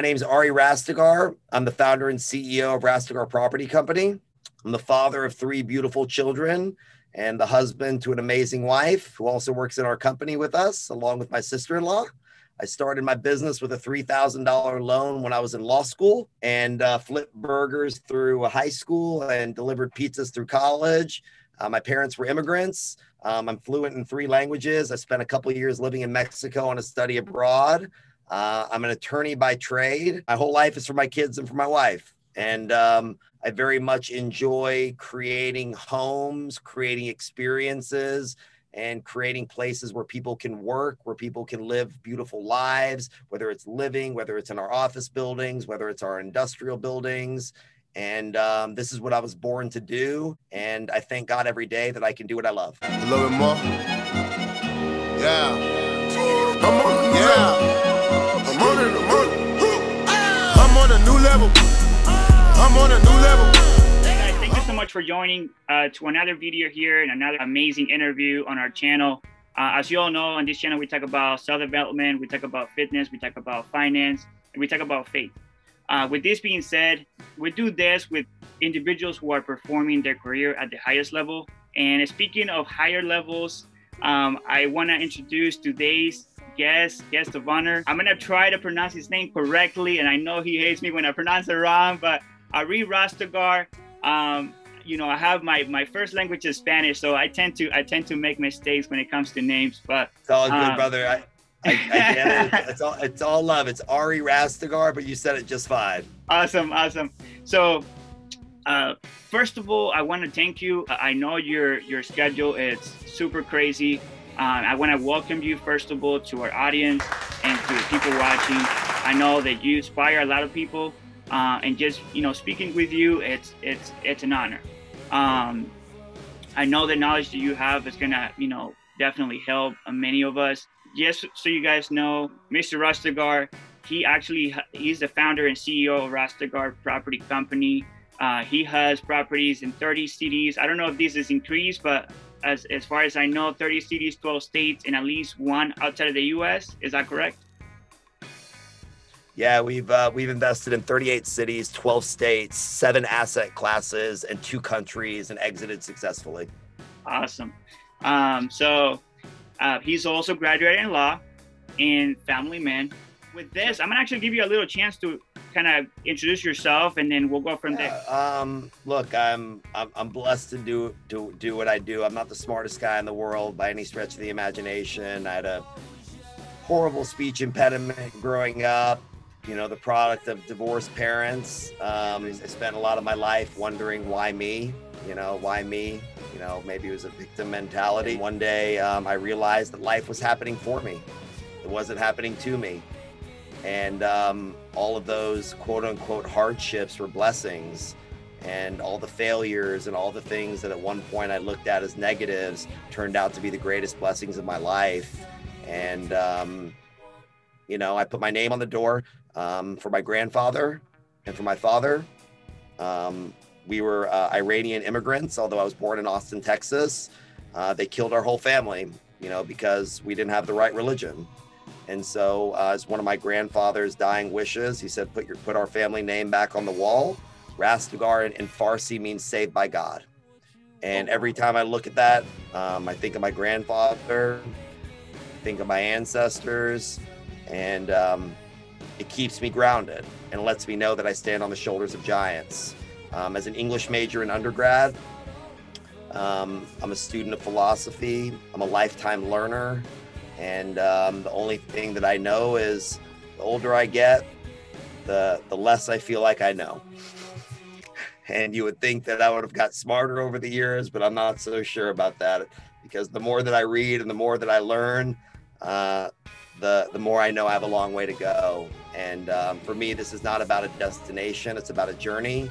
My name is Ari Rastegar. I'm the founder and CEO of Rastegar Property Company. I'm the father of three beautiful children and the husband to an amazing wife who also works in our company with us, along with my sister in law. I started my business with a $3,000 loan when I was in law school and uh, flipped burgers through high school and delivered pizzas through college. Uh, my parents were immigrants. Um, I'm fluent in three languages. I spent a couple years living in Mexico on a study abroad. Uh, I'm an attorney by trade. My whole life is for my kids and for my wife. And um, I very much enjoy creating homes, creating experiences, and creating places where people can work, where people can live beautiful lives, whether it's living, whether it's in our office buildings, whether it's our industrial buildings. And um, this is what I was born to do. And I thank God every day that I can do what I love. A little bit more. Yeah. Yeah. I'm on a new level. I'm on a new level. Guys, thank you so much for joining uh, to another video here and another amazing interview on our channel. Uh, as you all know, on this channel, we talk about self-development, we talk about fitness, we talk about finance, and we talk about faith. Uh, with this being said, we do this with individuals who are performing their career at the highest level. And speaking of higher levels, um, I want to introduce today's guest, guest of honor. I'm gonna try to pronounce his name correctly, and I know he hates me when I pronounce it wrong, but Ari Rastegar. Um, you know, I have my my first language is Spanish, so I tend to I tend to make mistakes when it comes to names. But it's all good, um, brother. I, I, I get it. It's all it's all love. It's Ari Rastegar, but you said it just fine. Awesome, awesome. So uh, first of all, I want to thank you. I know your your schedule is super crazy. Um, I want to welcome you, first of all, to our audience and to the people watching. I know that you inspire a lot of people, uh, and just you know, speaking with you, it's it's it's an honor. Um, I know the knowledge that you have is gonna, you know, definitely help many of us. Just so you guys know, Mr. Rastegar, he actually he's the founder and CEO of Rastegar Property Company. Uh, he has properties in 30 cities. I don't know if this is increased, but as as far as I know, 30 cities, 12 states, and at least one outside of the U.S. Is that correct? Yeah, we've uh, we've invested in 38 cities, 12 states, seven asset classes, and two countries, and exited successfully. Awesome. Um, so uh, he's also graduated in law and family man. With this, I'm gonna actually give you a little chance to kind of introduce yourself, and then we'll go from there. um, look, I'm, I'm blessed to do do do what I do. I'm not the smartest guy in the world by any stretch of the imagination. I had a horrible speech impediment growing up. You know, the product of divorced parents. Um, I spent a lot of my life wondering why me. You know, why me? You know, maybe it was a victim mentality. One day, um, I realized that life was happening for me. It wasn't happening to me and um, all of those quote unquote hardships were blessings and all the failures and all the things that at one point I looked at as negatives turned out to be the greatest blessings of my life. And, um, you know, I put my name on the door um, for my grandfather and for my father. Um, we were uh, Iranian immigrants, although I was born in Austin, Texas. Uh, they killed our whole family, you know, because we didn't have the right religion. And so, uh, as one of my grandfather's dying wishes, he said, "Put your put our family name back on the wall." Rastegar in, in Farsi means "saved by God." And every time I look at that, um, I think of my grandfather, think of my ancestors, and um, it keeps me grounded and lets me know that I stand on the shoulders of giants. Um, as an English major in undergrad, um, I'm a student of philosophy. I'm a lifetime learner. And um, the only thing that I know is the older I get, the the less I feel like I know. and you would think that I would have got smarter over the years, but I'm not so sure about that because the more that I read and the more that I learn, uh, the the more I know I have a long way to go. And um, for me, this is not about a destination; it's about a journey.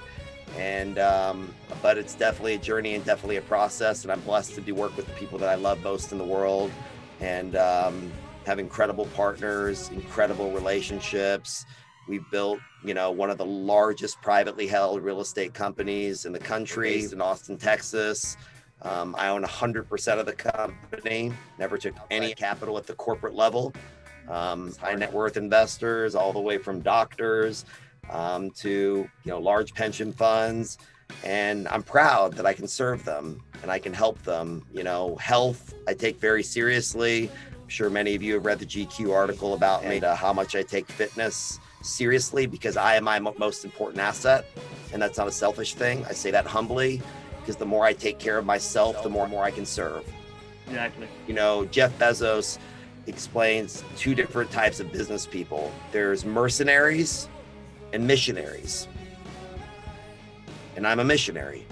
And um, but it's definitely a journey and definitely a process. And I'm blessed to do work with the people that I love most in the world and um, have incredible partners, incredible relationships. We've built, you know, one of the largest privately held real estate companies in the country based in Austin, Texas. Um, I own 100% of the company, never took any capital at the corporate level. um, high net worth investors, all the way from doctors um, to you know large pension funds, and I'm proud that I can serve them and I can help them. You know, health I take very seriously. I'm sure many of you have read the GQ article about me, uh, how much I take fitness seriously because I am my most important asset, and that's not a selfish thing. I say that humbly because the more I take care of myself, the more and more I can serve. Exactly. You know, Jeff Bezos explains two different types of business people. There's mercenaries and missionaries. And I'm a missionary.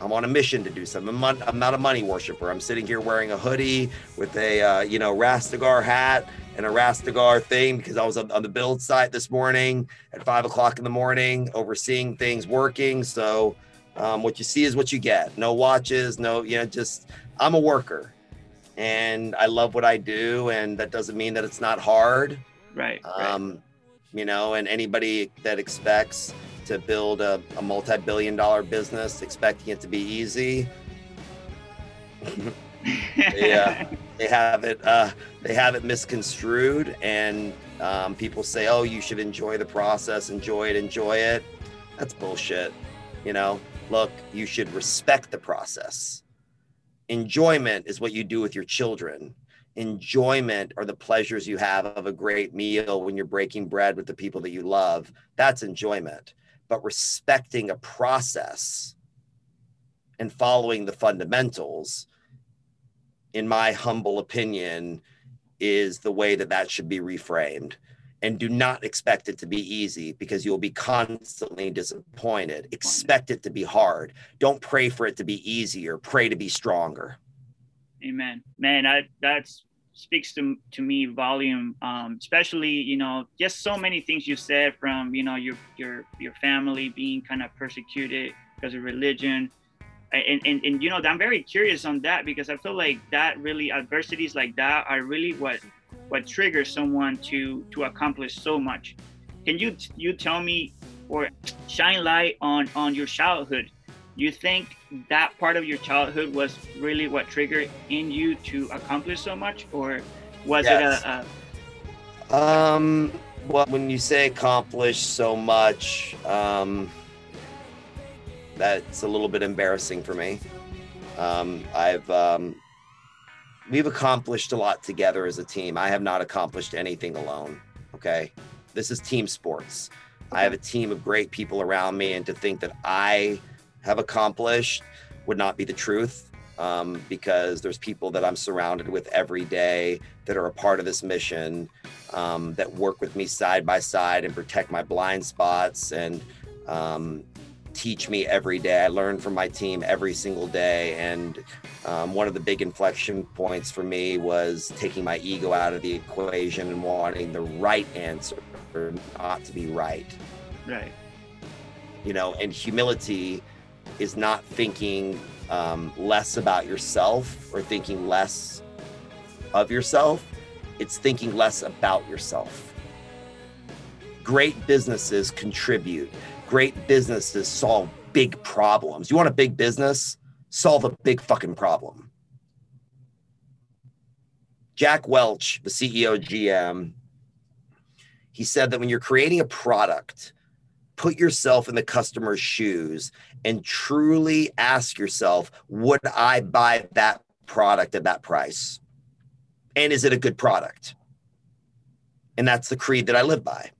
I'm on a mission to do something. I'm, I'm not a money worshiper. I'm sitting here wearing a hoodie with a, uh, you know, Rastegar hat and a Rastegar thing because I was on, on the build site this morning at five o'clock in the morning, overseeing things working. So um, what you see is what you get. No watches, no, you know, just I'm a worker and I love what I do. And that doesn't mean that it's not hard. Right. Um, right. You know, and anybody that expects to build a, a multi billion dollar business expecting it to be easy. yeah, they have it. Uh, they have it misconstrued, and um, people say, "Oh, you should enjoy the process, enjoy it, enjoy it." That's bullshit. You know, look, you should respect the process. Enjoyment is what you do with your children. Enjoyment are the pleasures you have of a great meal when you're breaking bread with the people that you love. That's enjoyment. But respecting a process and following the fundamentals in my humble opinion, is the way that that should be reframed. And do not expect it to be easy because you'll be constantly disappointed. Expect it to be hard. Don't pray for it to be easier. Pray to be stronger. Amen. Man, that that's speaks to to me volume. Um, especially you know just so many things you said from you know your your your family being kind of persecuted because of religion and, and, and you know i'm very curious on that because i feel like that really adversities like that are really what what triggers someone to to accomplish so much can you you tell me or shine light on on your childhood you think that part of your childhood was really what triggered in you to accomplish so much or was yes. it a, a um well when you say accomplish so much um that's a little bit embarrassing for me. Um, I've um, we've accomplished a lot together as a team. I have not accomplished anything alone. Okay, this is team sports. I have a team of great people around me, and to think that I have accomplished would not be the truth. Um, because there's people that I'm surrounded with every day that are a part of this mission um, that work with me side by side and protect my blind spots and um, teach me every day. I learn from my team every single day. And um, one of the big inflection points for me was taking my ego out of the equation and wanting the right answer, not to be right. Right. You know, and humility is not thinking um, less about yourself or thinking less of yourself. It's thinking less about yourself. Great businesses contribute great businesses solve big problems. You want a big business? Solve a big fucking problem. Jack Welch, the CEO GM, he said that when you're creating a product, put yourself in the customer's shoes and truly ask yourself, would I buy that product at that price? And is it a good product? And that's the creed that I live by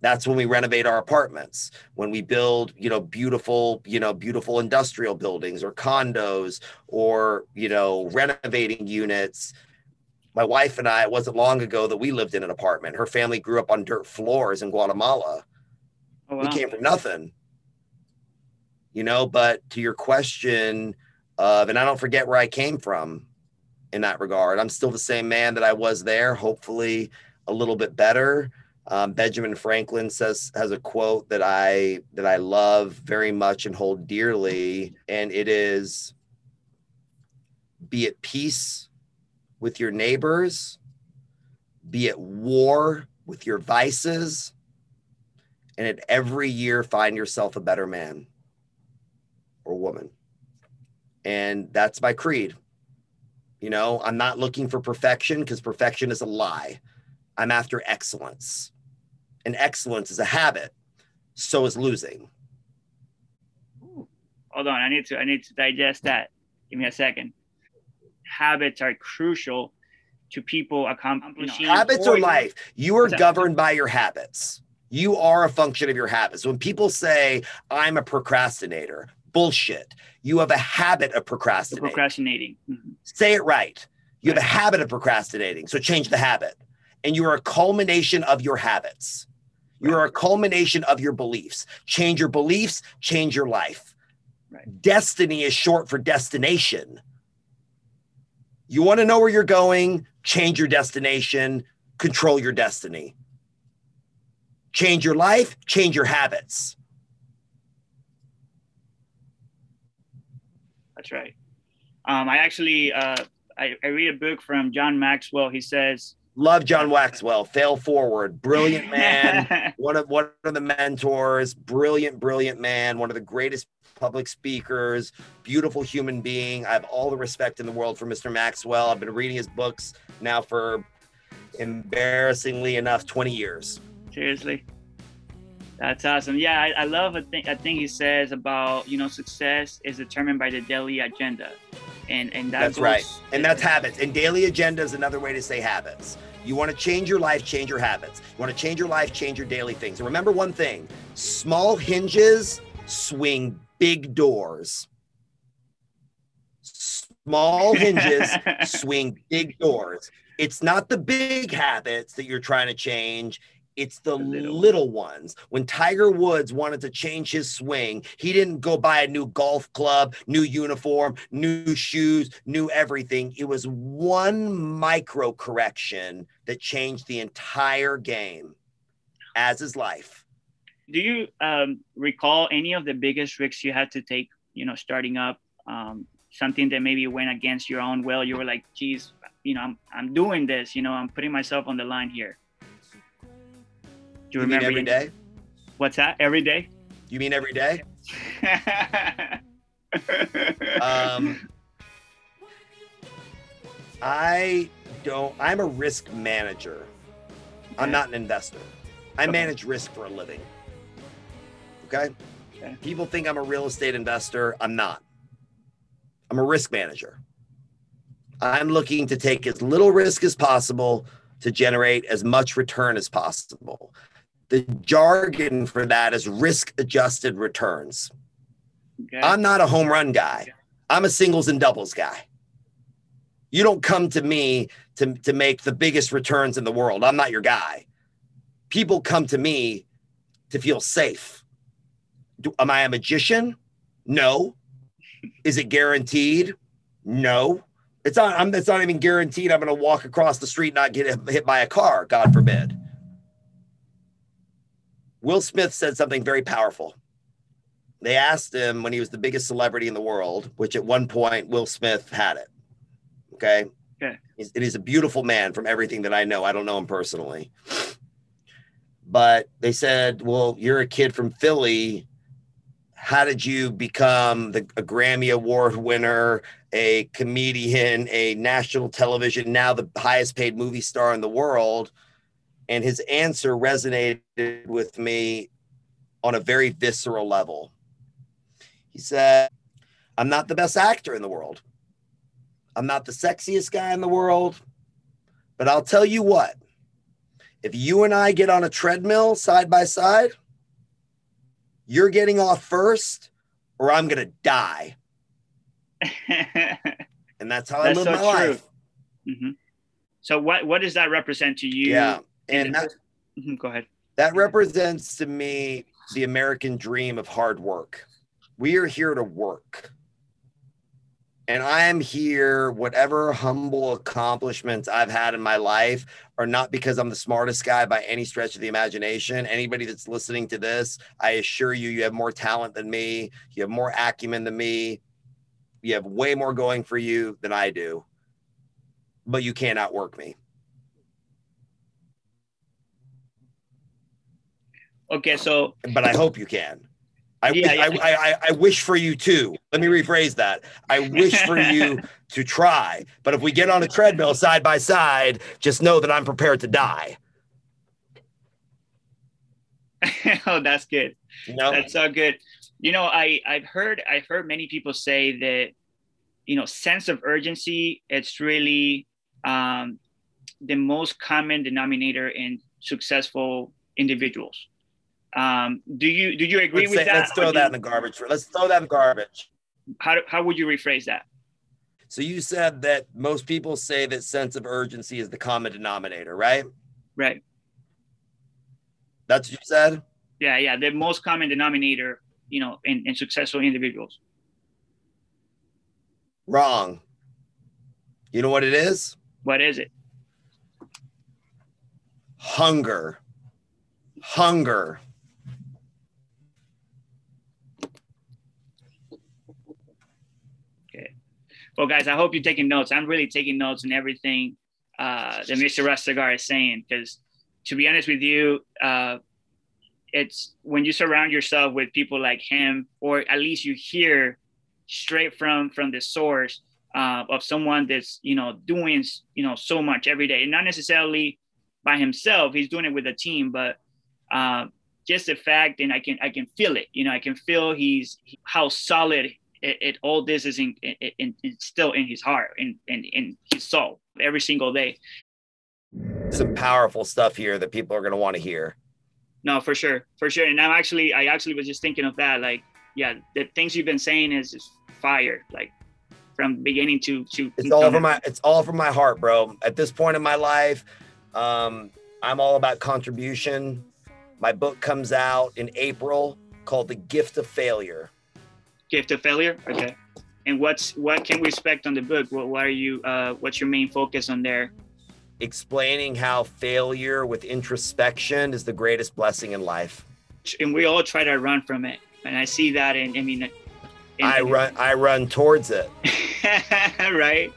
that's when we renovate our apartments when we build you know beautiful you know beautiful industrial buildings or condos or you know renovating units my wife and i it wasn't long ago that we lived in an apartment her family grew up on dirt floors in guatemala oh, wow. we came from nothing. You know but to your question of and i don't forget where i came from in that regard. I'm still the same man that i was there hopefully a little bit better. Um, Benjamin Franklin says has a quote that I that I love very much and hold dearly, and it is, "Be at peace with your neighbors, be at war with your vices, and at every year find yourself a better man or woman." And that's my creed. You know, I'm not looking for perfection because perfection is a lie. I'm after excellence. And excellence is a habit. So is losing. Hold on, I need to I need to digest that. Give me a second. Habits are crucial to people accomplishing habits are or- life. You are governed by your habits. You are a function of your habits. When people say, I'm a procrastinator, bullshit. You have a habit of procrastinating. procrastinating. Mhm. Say it right. You have a habit of procrastinating. So change the habit. And you are a culmination of your habits. You are a culmination of your beliefs. Change your beliefs, change your life. Right. Destiny is short for destination. You want to know where you're going, change your destination, control your destiny. Change your life, change your habits. That's right. Um, I actually uh, I, I read a book from John Maxwell. He says, Love John Maxwell, fail forward, brilliant man. one of one of the mentors, brilliant, brilliant man, one of the greatest public speakers, beautiful human being. I have all the respect in the world for Mr. Maxwell. I've been reading his books now for embarrassingly enough 20 years. Seriously. That's awesome. Yeah, I, I love a thing. A thing he says about you know success is determined by the daily agenda, and and that That's goes- right. And that's habits. And daily agenda is another way to say habits. You want to change your life, change your habits. You want to change your life, change your daily things. And remember one thing small hinges swing big doors. Small hinges swing big doors. It's not the big habits that you're trying to change. It's the, The little little, ones. When Tiger Woods wanted to change his swing, he didn't go buy a new golf club, new uniform, new shoes, new everything. It was one micro correction that changed the entire game, as is life. Do you um, recall any of the biggest risks you had to take? You know, starting up um, something that maybe went against your own will. You were like, "Geez, you know, I'm I'm doing this. You know, I'm putting myself on the line here." Do you, You mean remember every day? What's that? Every day? You mean every day? Um, I don't, I'm a risk manager. I'm not an investor. I Okay. manage risk for a living. Okay? Okay. People think I'm a real estate investor. I'm not. I'm a risk manager. I'm looking to take as little risk as possible to generate as much return as possible. The jargon for that is risk adjusted returns. okay. I'm not a home run guy. I'm a singles and doubles guy. You don't come to me to, to make the biggest returns in the world. I'm not your guy. People come to me to feel safe. Do, am I a magician? No. Is it guaranteed? No. It's not. I'm. It's not even guaranteed. I'm going to walk across the street and not get hit- hit by a car. God forbid. Will Smith said something very powerful they asked him when he was the biggest celebrity in the world, which at one point Will Smith had it. Okay. Okay. He's, and he's a beautiful man from everything that I know. I don't know him personally. But they said, Well, you're a kid from Philly. How did you become the, a Grammy Award winner, a comedian, a national television, now the highest paid movie star in the world? And his answer resonated with me on a very visceral level. He said, I'm not the best actor in the world. I'm not the sexiest guy in the world. But I'll tell you what, if you and I get on a treadmill side by side, you're getting off first, or I'm going to die. And that's how That's I live so my true. life. Mhm. So what what does that represent to you? Yeah. And that, Mhm, Go ahead. that represents to me the American dream of hard work. We are here to work. And I am here, whatever humble accomplishments I've had in my life are not because I'm the smartest guy by any stretch of the imagination. Anybody that's listening to this, I assure you, you have more talent than me. You have more acumen than me. You have way more going for you than I do. But you can't outwork me. Okay, so But I hope you can. I, Yeah, wish, yeah. I, I, I wish for you too. Let me rephrase that. I wish for you to try. But if we get on a treadmill side by side, just know that I'm prepared to die. oh, that's good. Know? That's so good. You know, I I've heard I've heard many people say that you know sense of urgency it's really um, the most common denominator in successful individuals. Um, do you do you agree let's, with say- that? let's throw that you- in the garbage. Let's throw that in the garbage. how how would you rephrase that? So you said that most people say that sense of urgency is the common denominator, right? Right. That's what you said? Yeah, yeah. The most common denominator, you know, in, in successful individuals. Wrong. You know what it is? What is it? Hunger. Hunger. Well, guys, I hope you're taking notes. I'm really taking notes on everything uh, that Mr. Rustigar is saying because, to be honest with you, uh, it's when you surround yourself with people like him, or at least you hear straight from from the source uh, of someone that's you know doing you know so much every day, and not necessarily by himself. He's doing it with a team, but uh, just the fact, and I can I can feel it. You know, I can feel he's how solid it, it all this is in, in, in, still in his heart and in, in, in his soul every single day. Some powerful stuff here that people are going to want to hear. No, for sure, for sure. And I'm actually, I actually was just thinking of that. Like, yeah, the things you've been saying is just fire. Like from beginning to to. It's all from my it's all from my heart, bro. At this point in my life, um, I'm all about contribution. My book comes out in April called The Gift of Failure. Gift of failure. Okay. And what's what can we expect on the book? What, what are you? Uh, what's your main focus on there? explaining how failure with introspection is the greatest blessing in life. And we all try to run from it. And I see that. And I mean, in, I run I run towards it. right.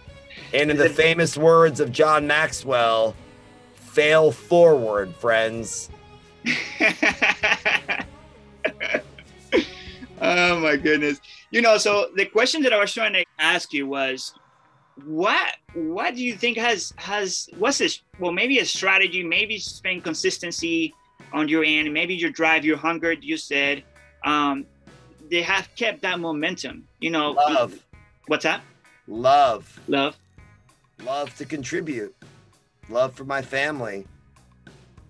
And in the famous words of John Maxwell, fail forward, friends. oh my goodness. You know, so the question that I was trying to ask you was what what do you think has has what's this well maybe a strategy, maybe it's been consistency on your end, maybe your drive, your hunger, you said. Um they have kept that momentum, you know. Love, What's that? love, Love. love to contribute, love for my family,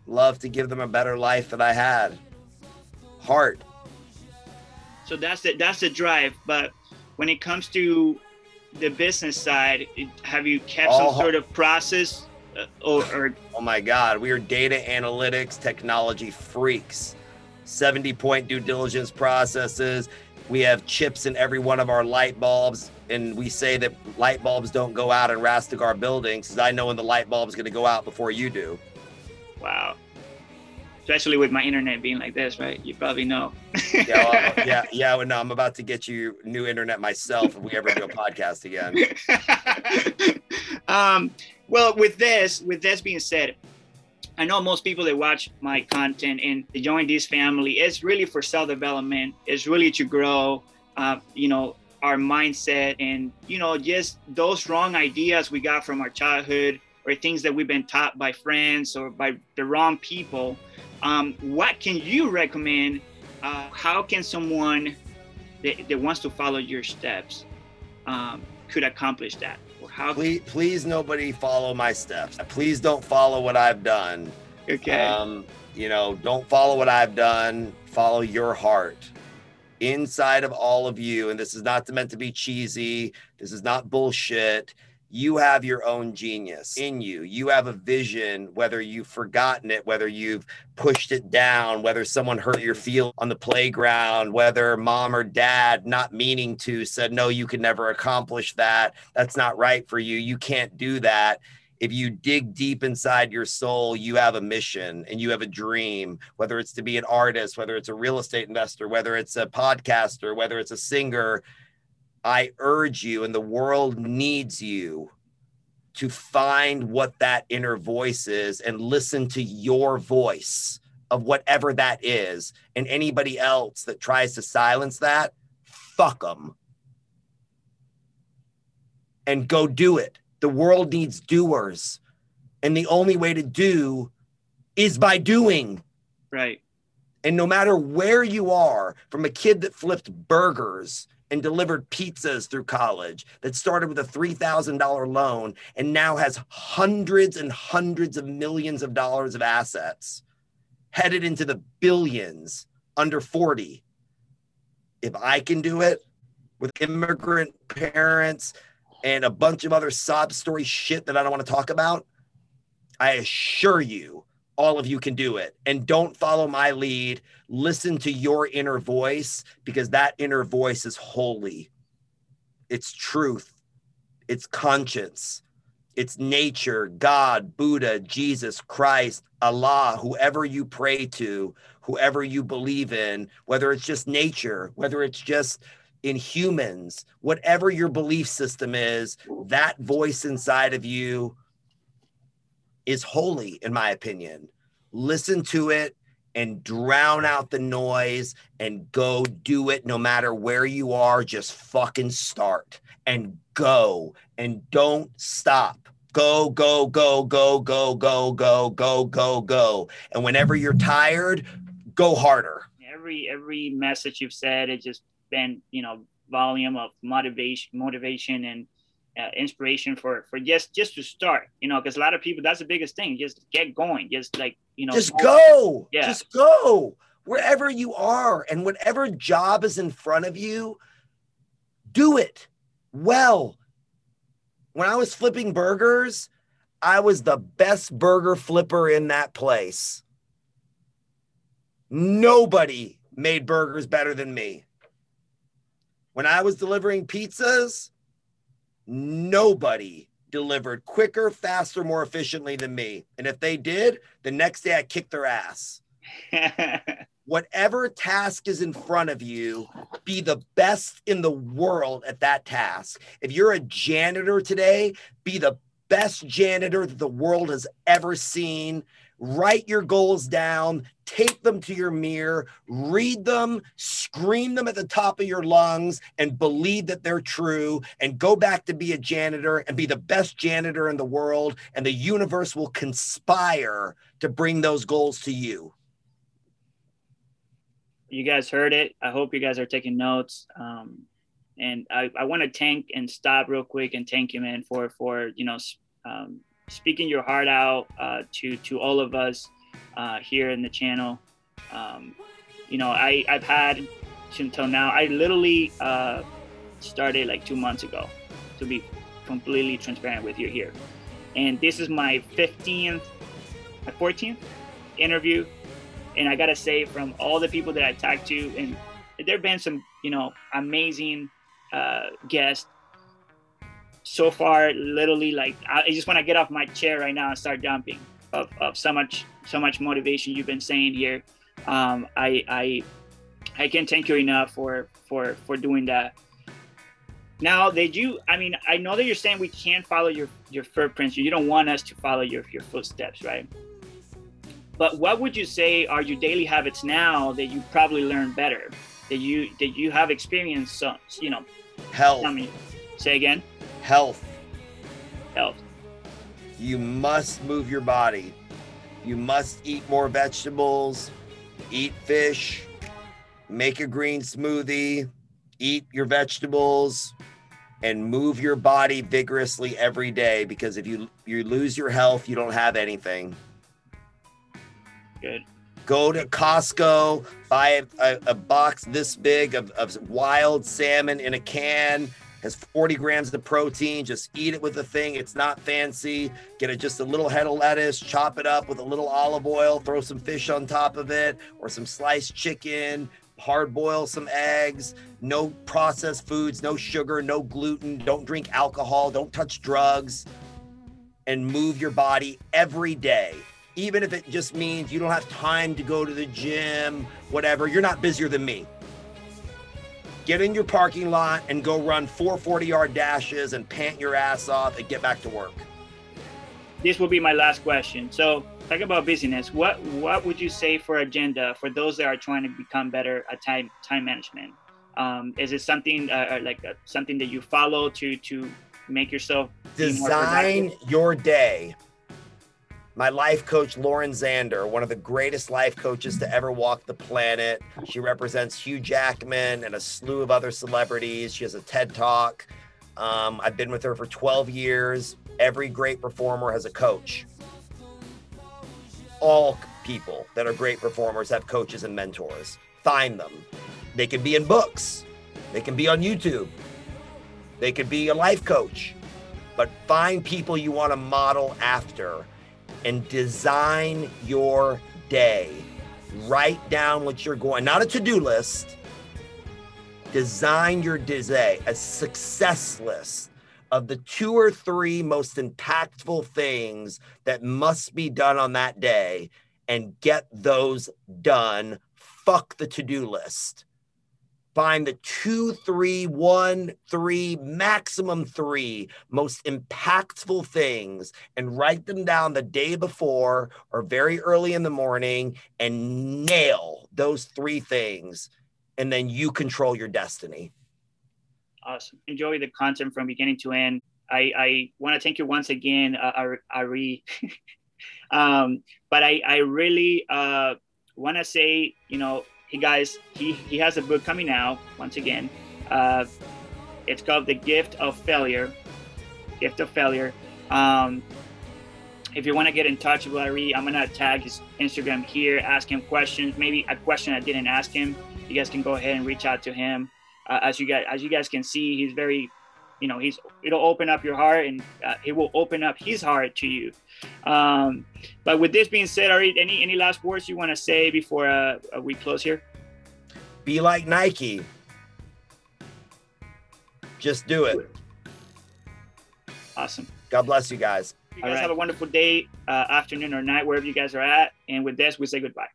love to give them a better life that I had. Heart. So that's the that's the drive. But when it comes to the business side, have you kept some sort of process, uh, or, or Oh my God, we are data analytics technology freaks. 70 point due diligence processes. We have chips in every one of our light bulbs. And we say that light bulbs don't go out in Rastegar buildings because I know when the light bulb is going to go out before you do. wow? Especially with my internet being like this, right? You probably know. Yeah, well, yeah, yeah. Well, no, I'm about to get you new internet myself if we ever do a podcast again. um, well, with this, with this being said, I know most people that watch my content and join this family, it's really for self development. It's really to grow, uh, you know, our mindset and you know just those wrong ideas we got from our childhood or things that we've been taught by friends or by the wrong people. Um, what can you recommend? Uh, how can someone that, that wants to follow your steps um, could accomplish that? Or how? Please, please, nobody follow my steps. Please don't follow what I've done. Okay. Um, you know, don't follow what I've done. Follow your heart. Inside of all of you, and this is not meant to be cheesy. This is not bullshit. You have your own genius in you. You have a vision, whether you've forgotten it, whether you've pushed it down, whether someone hurt your feel on the playground, whether mom or dad, not meaning to, said, No, you can never accomplish that. That's not right for you. You can't do that if you dig deep inside your soul, you have a mission and you have a dream, whether it's to be an artist, whether it's a real estate investor, whether it's a podcaster, whether it's a singer. I urge you, and the world needs you to find what that inner voice is and listen to your voice of whatever that is. And anybody else that tries to silence that, fuck them. And go do it. The world needs doers. And the only way to do is by doing. Right. And no matter where you are, from a kid that flipped burgers and delivered pizzas through college, that started with a $3,000 loan and now has hundreds and hundreds of millions of dollars of assets, headed into the billions under 40. If I can do it with immigrant parents and a bunch of other sob story shit that I don't want to talk about, I assure you all of you can do it. And don't follow my lead. Listen to your inner voice because that inner voice is holy. It's truth, it's conscience, it's nature, God, Buddha, Jesus, Christ, Allah, whoever you pray to, whoever you believe in, whether it's just nature, whether it's just in humans, whatever your belief system is, that voice inside of you is holy, in my opinion. Listen to it and drown out the noise and go do it no matter where you are. Just fucking start and go and don't stop. Go, go, go, go, go, go, go, go, go, go. And whenever you're tired, go harder. Every every message you've said, it just been you know volume of motivation, motivation and uh, inspiration for for just just to start you know because a lot of people that's the biggest thing just get going just like you know just go yeah. just go wherever you are and whatever job is in front of you do it well. When i was flipping burgers i was the best burger flipper in that place. Nobody made burgers better than me. When i was delivering pizzas nobody delivered quicker, faster, more efficiently than me. And if they did, the next day I kicked their ass. Whatever task is in front of you, be the best in the world at that task. If you're a janitor today, be the best janitor that the world has ever seen write your goals down, tape them to your mirror, read them, scream them at the top of your lungs, and believe that they're true, and go back to be a janitor and be the best janitor in the world. And the universe will conspire to bring those goals to you. You guys heard it. I hope you guys are taking notes. Um, and I, I want to thank and stop real quick and thank you, man, for for you know um, speaking your heart out uh, to to all of us uh, here in the channel. Um, you know, I I've had until now. I literally uh, started like two months ago, to be completely transparent with you here, and this is my 15th, my 14th interview, and I gotta say, from all the people that I talked to, and there've been some you know amazing uh, guests so far literally like i just want to get off my chair right now and start jumping of, of so much so much motivation you've been saying here. Um, i i i can't thank you enough for for for doing that. Now did you i mean i know that you're saying we can't follow your your footprints. You don't want us to follow your your footsteps right? But what would you say are your daily habits now that you probably learned better? That you that you have experienced some you know health. I mean, say again health. Health. You must move your body. You must eat more vegetables eat fish make a green smoothie eat your vegetables and move your body vigorously every day because if you you lose your health you don't have anything. Good. Go to Costco, buy a, a, box this big of, of wild salmon in a can, has 40 grams of protein. Just eat it with the thing. It's not fancy. Get it just a little head of lettuce, chop it up with a little olive oil, throw some fish on top of it, or some sliced chicken, hard boil some eggs, no processed foods, no sugar, no gluten, don't drink alcohol, don't touch drugs, and move your body every day even if it just means you don't have time to go to the gym, whatever, you're not busier than me. Get in your parking lot and go run four 40 yard dashes and pant your ass off and get back to work. This will be my last question. So, talk about busyness. What what would you say for agenda for those that are trying to become better at time time management? Um, is it something uh, like uh, something that you follow to to make yourself design your day? My life coach, Lauren Zander, one of the greatest life coaches to ever walk the planet. She represents Hugh Jackman and a slew of other celebrities. She has a TED Talk. Um, I've been with her for 12 years. Every great performer has a coach. All people that are great performers have coaches and mentors. Find them. They can be in books, they can be on YouTube, they could be a life coach, but find people you want to model after and design your day. Write down what you're going, not a to do list. Design your day, a success list of the two or three most impactful things that must be done on that day and get those done. Fuck the to do list find the two, three, one, three, maximum three most impactful things and write them down the day before or very early in the morning and nail those three things. And then you control your destiny. Awesome. Enjoy the content from beginning to end. I, I want to thank you once again, uh, Ari. um, but I, I really uh, want to say, you know, Guys, he, he has a book coming out once again. Uh, it's called The Gift of Failure. Gift of Failure. Um, if you want to get in touch with Ari, I'm gonna tag his Instagram here, ask him questions, maybe a question I didn't ask him. You guys can go ahead and reach out to him. Uh, as you guys as you guys can see, he's very you know he's it'll open up your heart and uh, it will open up his heart to you. Um, but with this being said Ari, any any last words you want to say before uh, we close here? Be like nike. Just do it. Awesome. God bless you guys. You guys right. have a wonderful day uh, afternoon or night wherever you guys are at. And with this we say goodbye